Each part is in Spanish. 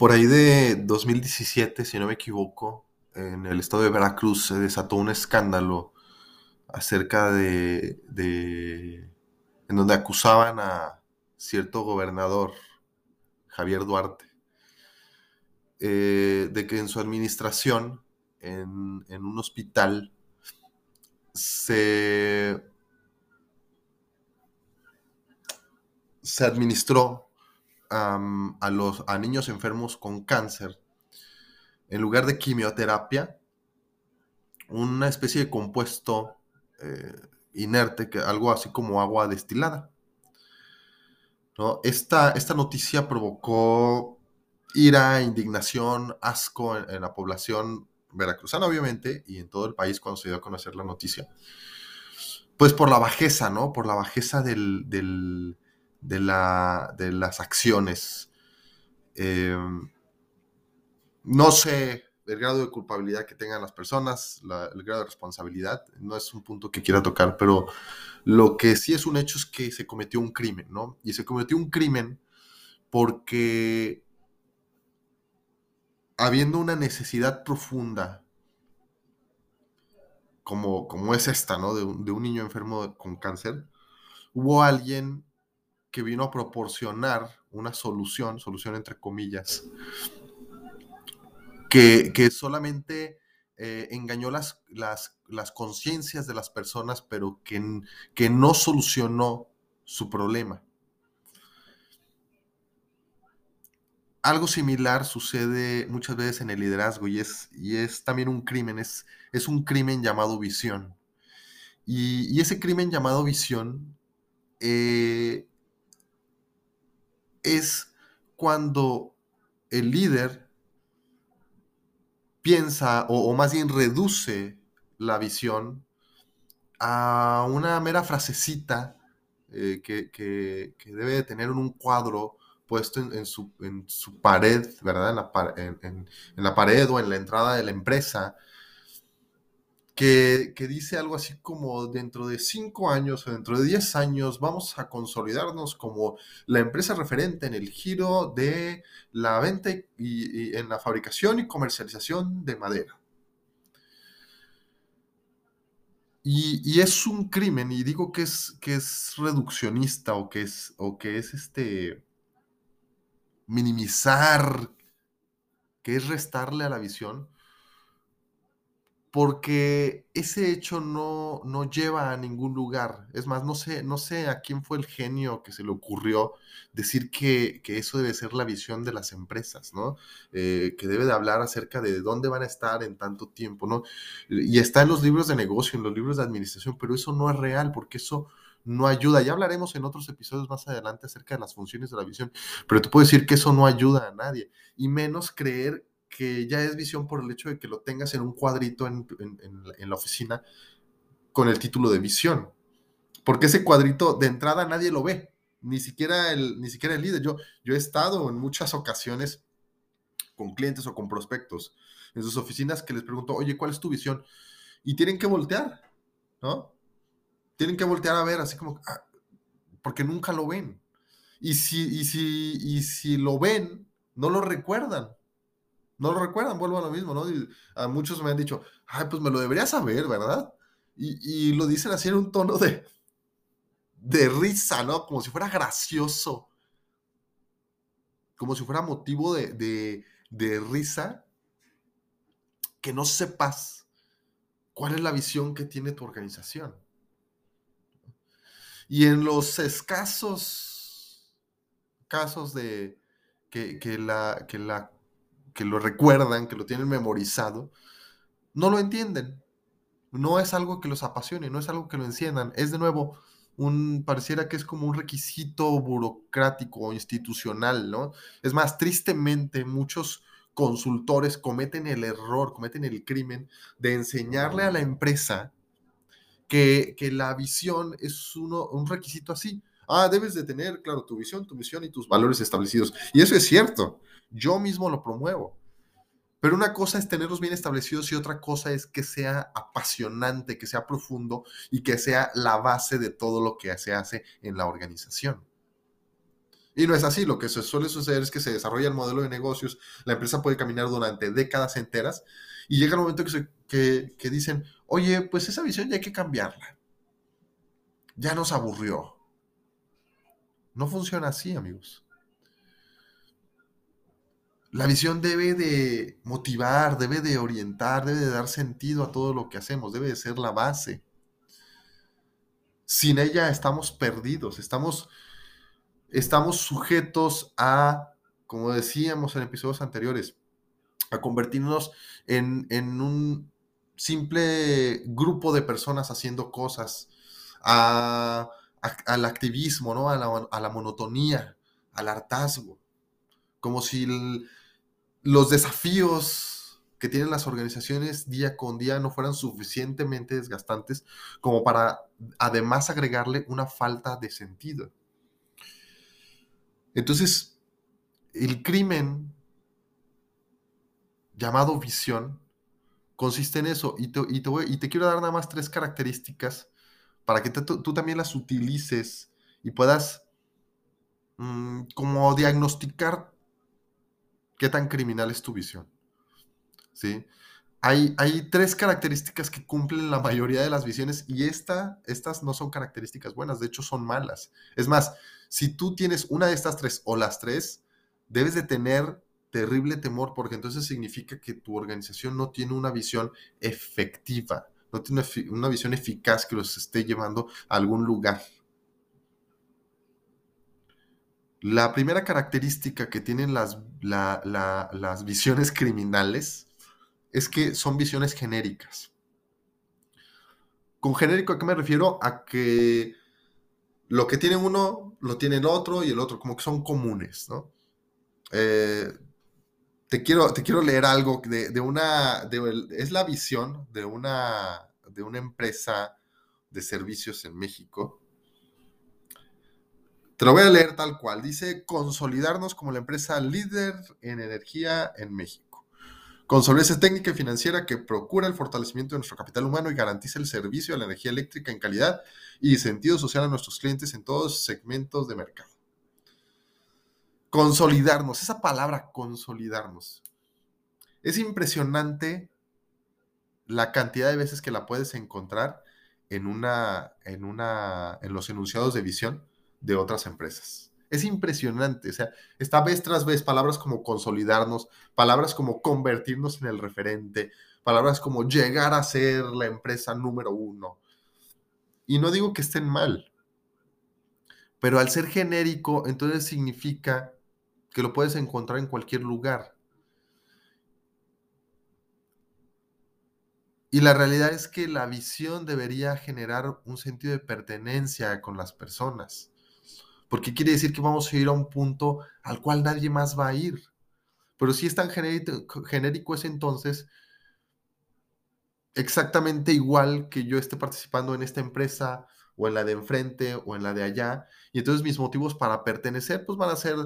Por ahí de 2017, si no me equivoco, en el estado de Veracruz se desató un escándalo acerca de, en donde acusaban a cierto gobernador, Javier Duarte, eh, de que en su administración, en, en un hospital, se, se administró a, los, a niños enfermos con cáncer, en lugar de quimioterapia, una especie de compuesto eh, inerte, que, algo así como agua destilada. ¿no? Esta, esta noticia provocó ira, indignación, asco en, la población veracruzana, obviamente, y en todo el país cuando se dio a conocer la noticia. Pues por la bajeza, ¿no? Por la bajeza del, de, la, de las acciones. Em, no sé el grado de culpabilidad que tengan las personas, el grado de responsabilidad, no es un punto que quiera tocar, pero lo que sí es un hecho es que se cometió un crimen, ¿no? Y se cometió un crimen porque habiendo una necesidad profunda, como, como es esta, ¿no? De de un niño enfermo con cáncer, hubo alguien que vino a proporcionar una solución, solución entre comillas, que, solamente eh, engañó las, las, las conciencias de las personas, pero que, que no solucionó su problema. Algo similar sucede muchas veces en el liderazgo y es, y es también un crimen, es, es un crimen llamado visión. Y, ese crimen llamado visión eh, es cuando el líder piensa o, más bien reduce la visión a una mera frasecita eh, que, debe de tener en un cuadro puesto en, su, pared, ¿verdad? en la pared o en la entrada de la empresa, que, dice algo así como dentro de cinco años o dentro de diez años vamos a consolidarnos como la empresa referente en el giro de la venta y, en la fabricación y comercialización de madera. Y, es un crimen, y digo que es, que es reduccionista o que es, o que es este minimizar, que es restarle a la visión, porque ese hecho no, no, lleva a ningún lugar. Es más, no sé, no sé a quién fue el genio que se le ocurrió decir que, eso debe ser la visión de las empresas, ¿no? Eh, que debe de hablar acerca de dónde van a estar en tanto tiempo, ¿no? Y está en los libros de negocio, en los libros de administración, pero eso no es real porque eso no ayuda. Ya hablaremos en otros episodios más adelante acerca de las funciones de la visión, pero te puedo decir que eso no ayuda a nadie, y menos creer que ya es visión por el hecho de que lo tengas en un cuadrito en, la oficina con el título de visión. Porque ese cuadrito de entrada nadie lo ve, ni siquiera el, ni siquiera el líder. Yo, yo he estado en muchas ocasiones con clientes o con prospectos en sus oficinas que les pregunto, oye, ¿cuál es tu visión? Y tienen que voltear, ¿no? Tienen que voltear a ver, así como, ah, porque nunca lo ven. Y si, y si, y si lo ven, no lo recuerdan no lo recuerdan, vuelvo a lo mismo, ¿no? a muchos me han dicho, ay, pues me lo debería saber, ¿verdad? Y, lo dicen así en un tono de, de risa, ¿no? Como si fuera gracioso. Como si fuera motivo de, de risa que no sepas cuál es la visión que tiene tu organización. Y en los escasos casos de que, que, la, que la que lo recuerdan, que lo tienen memorizado, no lo entienden. No es algo que los apasione, no es algo que lo enciendan. Es de nuevo, un, pareciera que es como un requisito burocrático o institucional, ¿no? Es más, tristemente, muchos consultores cometen el error, cometen el crimen de enseñarle a la empresa que, la visión es uno, un requisito así. Ah, debes de tener, claro, tu visión, tu misión y tus valores establecidos. Y eso es cierto. Yo mismo lo promuevo. Pero una cosa es tenerlos bien establecidos y otra cosa es que sea apasionante, que sea profundo y que sea la base de todo lo que se hace en la organización. Y no es así, lo que suele suceder es que se desarrolla el modelo de negocios, la empresa puede caminar durante décadas enteras y llega el momento que, que dicen, oye, pues esa visión ya hay que cambiarla. Ya nos aburrió. No funciona así, amigos. La visión debe de motivar, debe de orientar, debe de dar sentido a todo lo que hacemos, debe de ser la base. Sin ella estamos perdidos, estamos, estamos sujetos a, como decíamos en episodios anteriores, a convertirnos en, un simple grupo de personas haciendo cosas, al activismo, ¿no? a, la, a la monotonía, al hartazgo como si los desafíos que tienen las organizaciones día con día no fueran suficientemente desgastantes como para además agregarle una falta de sentido. Entonces, el crimen llamado visión consiste en eso. Y te, y te, quiero dar nada más tres características para que tú también las utilices y puedas mm, como diagnosticar qué tan criminal es tu visión. ¿Sí? Hay, hay, tres características que cumplen la mayoría de las visiones y esta, estas no son características buenas, de hecho son malas. Es más, si tú tienes una de estas tres o las tres, debes de tener terrible temor porque entonces significa que tu organización no tiene una visión efectiva, no tiene una visión eficaz que los esté llevando a algún lugar. La primera característica que tienen las, las visiones criminales es que son visiones genéricas. Con genérico, ¿a qué me refiero? A que lo que tiene uno, lo tiene el otro y el otro, como que son comunes, ¿no? Eh, te, quiero, te quiero leer algo de, una, es la visión de una, de una empresa de servicios en México te lo voy a leer tal cual. Dice, consolidarnos como la empresa líder en energía en México. Con solvencia técnica y financiera que procura el fortalecimiento de nuestro capital humano y garantiza el servicio de la energía eléctrica en calidad y sentido social a nuestros clientes en todos segmentos de mercado. Consolidarnos, esa palabra consolidarnos. Es impresionante la cantidad de veces que la puedes encontrar en una, en una, en los enunciados de visión de otras empresas. Es impresionante, o sea, esta vez tras vez palabras como consolidarnos, palabras como convertirnos en el referente, palabras como llegar a ser la empresa número uno. Y no digo que estén mal, pero al ser genérico, entonces significa que lo puedes encontrar en cualquier lugar. Y la realidad es que la visión debería generar un sentido de pertenencia con las personas porque quiere decir que vamos a ir a un punto al cual nadie más va a ir. Pero si es tan genérico, es entonces exactamente igual que yo esté participando en esta empresa o en la de enfrente o en la de allá. Y entonces mis motivos para pertenecer pues van a ser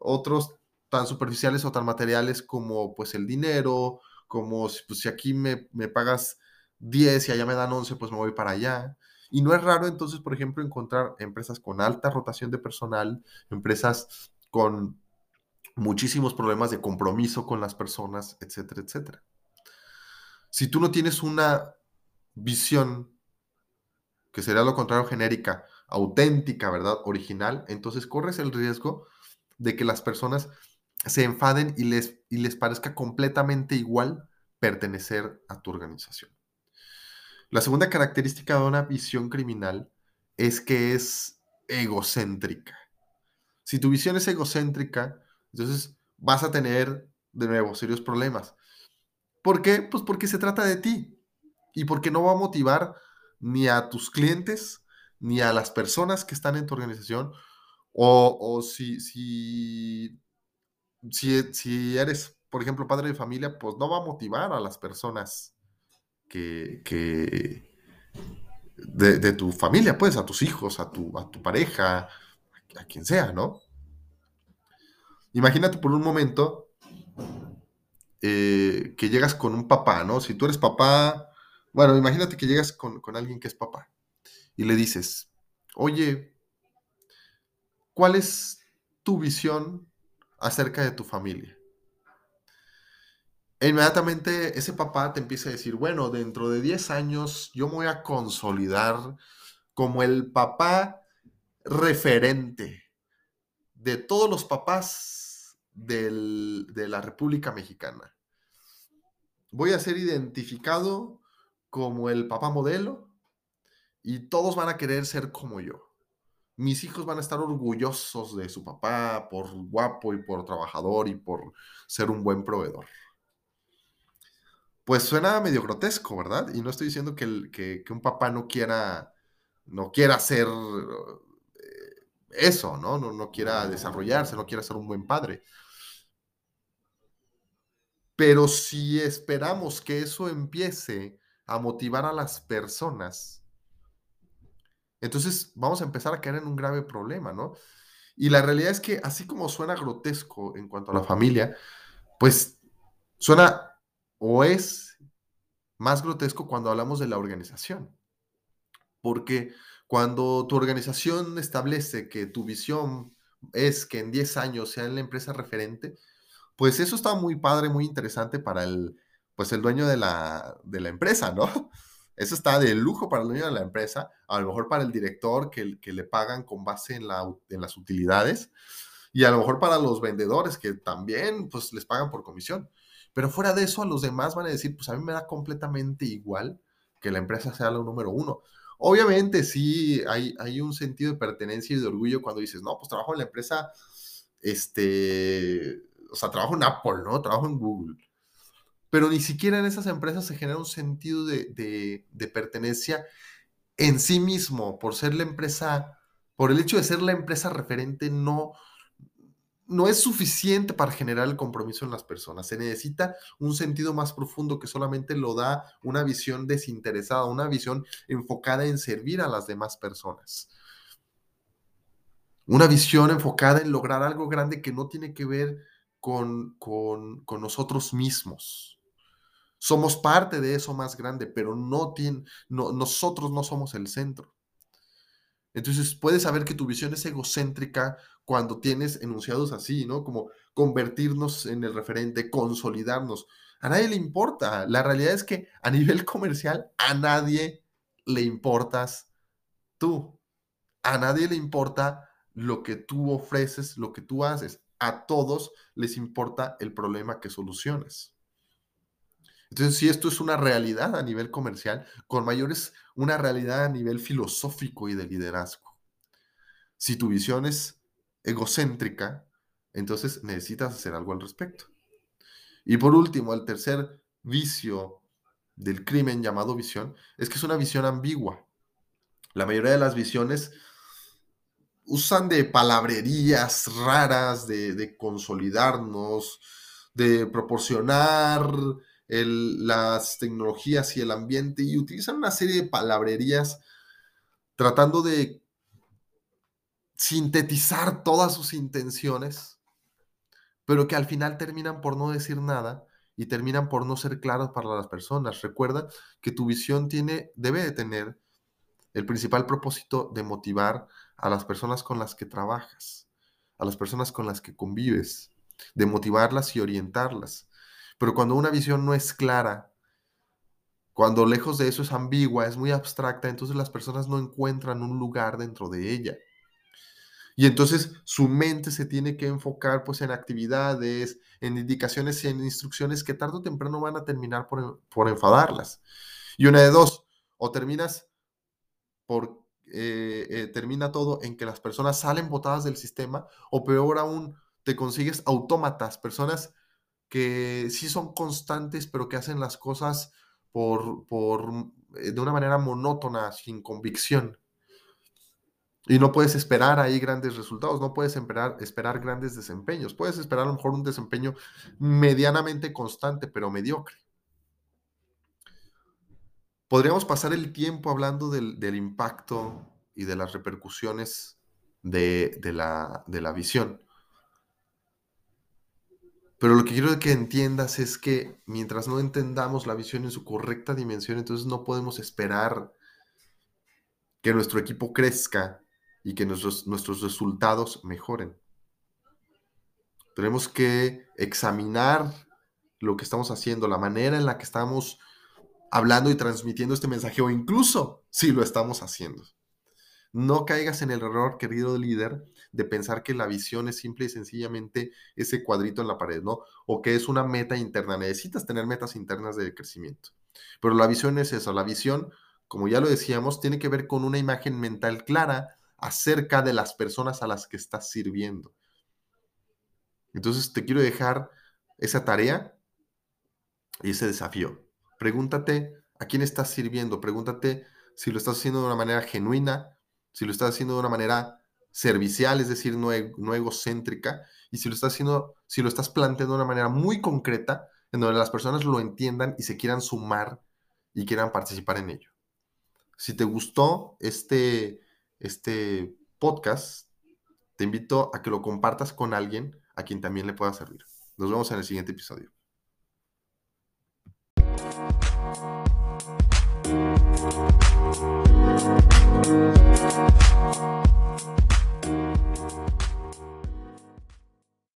otros tan superficiales o tan materiales como pues el dinero, como pues, si aquí me, me pagas 10 y allá me dan 11, pues me voy para allá. Y no es raro entonces, por ejemplo, encontrar empresas con alta rotación de personal, empresas con muchísimos problemas de compromiso con las personas, etcétera, etcétera. Si tú no tienes una visión, que sería lo contrario genérica, auténtica, ¿verdad? Original, entonces corres el riesgo de que las personas se enfaden y les, y les parezca completamente igual pertenecer a tu organización. La segunda característica de una visión criminal es que es egocéntrica. Si tu visión es egocéntrica, entonces vas a tener de nuevo serios problemas. ¿Por qué? Pues porque se trata de ti y porque no va a motivar ni a tus clientes ni a las personas que están en tu organización o, si, si, si, si eres, por ejemplo, padre de familia, pues no va a motivar a las personas que, de, tu familia, pues, a tus hijos, a tu, a tu pareja, a quien sea, ¿no? Imagínate por un momento eh, que llegas con un papá, ¿no? Si tú eres papá, bueno, imagínate que llegas con, con alguien que es papá y le dices, oye, ¿cuál es tu visión acerca de tu familia. E inmediatamente ese papá te empieza a decir, bueno, dentro de 10 años yo me voy a consolidar como el papá referente de todos los papás de la República Mexicana. Voy a ser identificado como el papá modelo y todos van a querer ser como yo. Mis hijos van a estar orgullosos de su papá por guapo y por trabajador y por ser un buen proveedor pues suena medio grotesco, ¿verdad? Y no estoy diciendo que, un papá no quiera, no quiera hacer eh, eso, ¿no? ¿no? No quiera desarrollarse, no quiera ser un buen padre. Pero si esperamos que eso empiece a motivar a las personas, entonces vamos a empezar a caer en un grave problema, ¿no? Y la realidad es que así como suena grotesco en cuanto a la familia, pues suena o es más grotesco cuando hablamos de la organización. Porque cuando tu organización establece que tu visión es que en 10 años sea la empresa referente, pues eso está muy padre, muy interesante para el, pues el dueño de la, de la empresa, ¿no? Eso está de lujo para el dueño de la empresa, a lo mejor para el director que, le pagan con base en las utilidades y a lo mejor para los vendedores que también pues les pagan por comisión. Pero fuera de eso, a los demás van a decir, pues a mí me da completamente igual que la empresa sea la número uno. Obviamente sí hay, hay un sentido de pertenencia y de orgullo cuando dices, no, pues trabajo en la empresa, este, o sea, trabajo en Apple, ¿no? Trabajo en Google. Pero ni siquiera en esas empresas se genera un sentido de, pertenencia en sí mismo, por ser la empresa, por el hecho de ser la empresa referente, no, no es suficiente para generar el compromiso en las personas. Se necesita un sentido más profundo que solamente lo da una visión desinteresada, una visión enfocada en servir a las demás personas. Una visión enfocada en lograr algo grande que no tiene que ver con, nosotros mismos. Somos parte de eso más grande, pero no, tiene, no nosotros no somos el centro. Entonces puedes saber que tu visión es egocéntrica cuando tienes enunciados así, ¿no? Como convertirnos en el referente, consolidarnos. A nadie le importa. La realidad es que a nivel comercial a nadie le importas tú. A nadie le importa lo que tú ofreces, lo que tú haces. A todos les importa el problema que solucionas. Entonces, si esto es una realidad a nivel comercial, con mayores una realidad a nivel filosófico y de liderazgo. Si tu visión es egocéntrica, entonces necesitas hacer algo al respecto. Y por último, el tercer vicio del crimen llamado visión es que es una visión ambigua. La mayoría de las visiones usan de palabrerías raras, de, consolidarnos, de proporcionar las tecnologías y el ambiente y utilizan una serie de palabrerías tratando de sintetizar todas sus intenciones, pero que al final terminan por no decir nada y terminan por no ser claras para las personas. Recuerda que tu visión tiene, debe de tener el principal propósito de motivar a las personas con las que trabajas, a las personas con las que convives, de motivarlas y orientarlas. Pero cuando una visión no es clara, cuando lejos de eso es ambigua, es muy abstracta, entonces las personas no encuentran un lugar dentro de ella. Y entonces su mente se tiene que enfocar pues en actividades, en indicaciones y en instrucciones que tarde o temprano van a terminar por, enfadarlas. Y una de dos, o terminas por, eh, eh, termina todo en que las personas salen botadas del sistema, o peor aún, te consigues autómatas, personas que sí son constantes, pero que hacen las cosas por, por, eh, de una manera monótona, sin convicción. Y no puedes esperar ahí grandes resultados, no puedes esperar, esperar grandes desempeños. Puedes esperar a lo mejor un desempeño medianamente constante, pero mediocre. Podríamos pasar el tiempo hablando del, impacto y de las repercusiones de, la, de la visión. Pero lo que quiero que entiendas es que mientras no entendamos la visión en su correcta dimensión, entonces no podemos esperar que nuestro equipo crezca y que nuestros, nuestros resultados mejoren. Tenemos que examinar lo que estamos haciendo, la manera en la que estamos hablando y transmitiendo este mensaje o incluso si lo estamos haciendo. No caigas en el error, querido líder, de pensar que la visión es simple y sencillamente ese cuadrito en la pared, ¿no? O que es una meta interna. Necesitas tener metas internas de crecimiento. Pero la visión es eso. La visión, como ya lo decíamos, tiene que ver con una imagen mental clara acerca de las personas a las que estás sirviendo. Entonces te quiero dejar esa tarea y ese desafío. Pregúntate a quién estás sirviendo, pregúntate si lo estás haciendo de una manera genuina, si lo estás haciendo de una manera servicial, es decir, no, e, egocéntrica, y si lo estás haciendo, si lo estás planteando de una manera muy concreta, en donde las personas lo entiendan y se quieran sumar y quieran participar en ello. Si te gustó este, este podcast, te invito a que lo compartas con alguien a quien también le pueda servir. Nos vemos en el siguiente episodio. Thank you.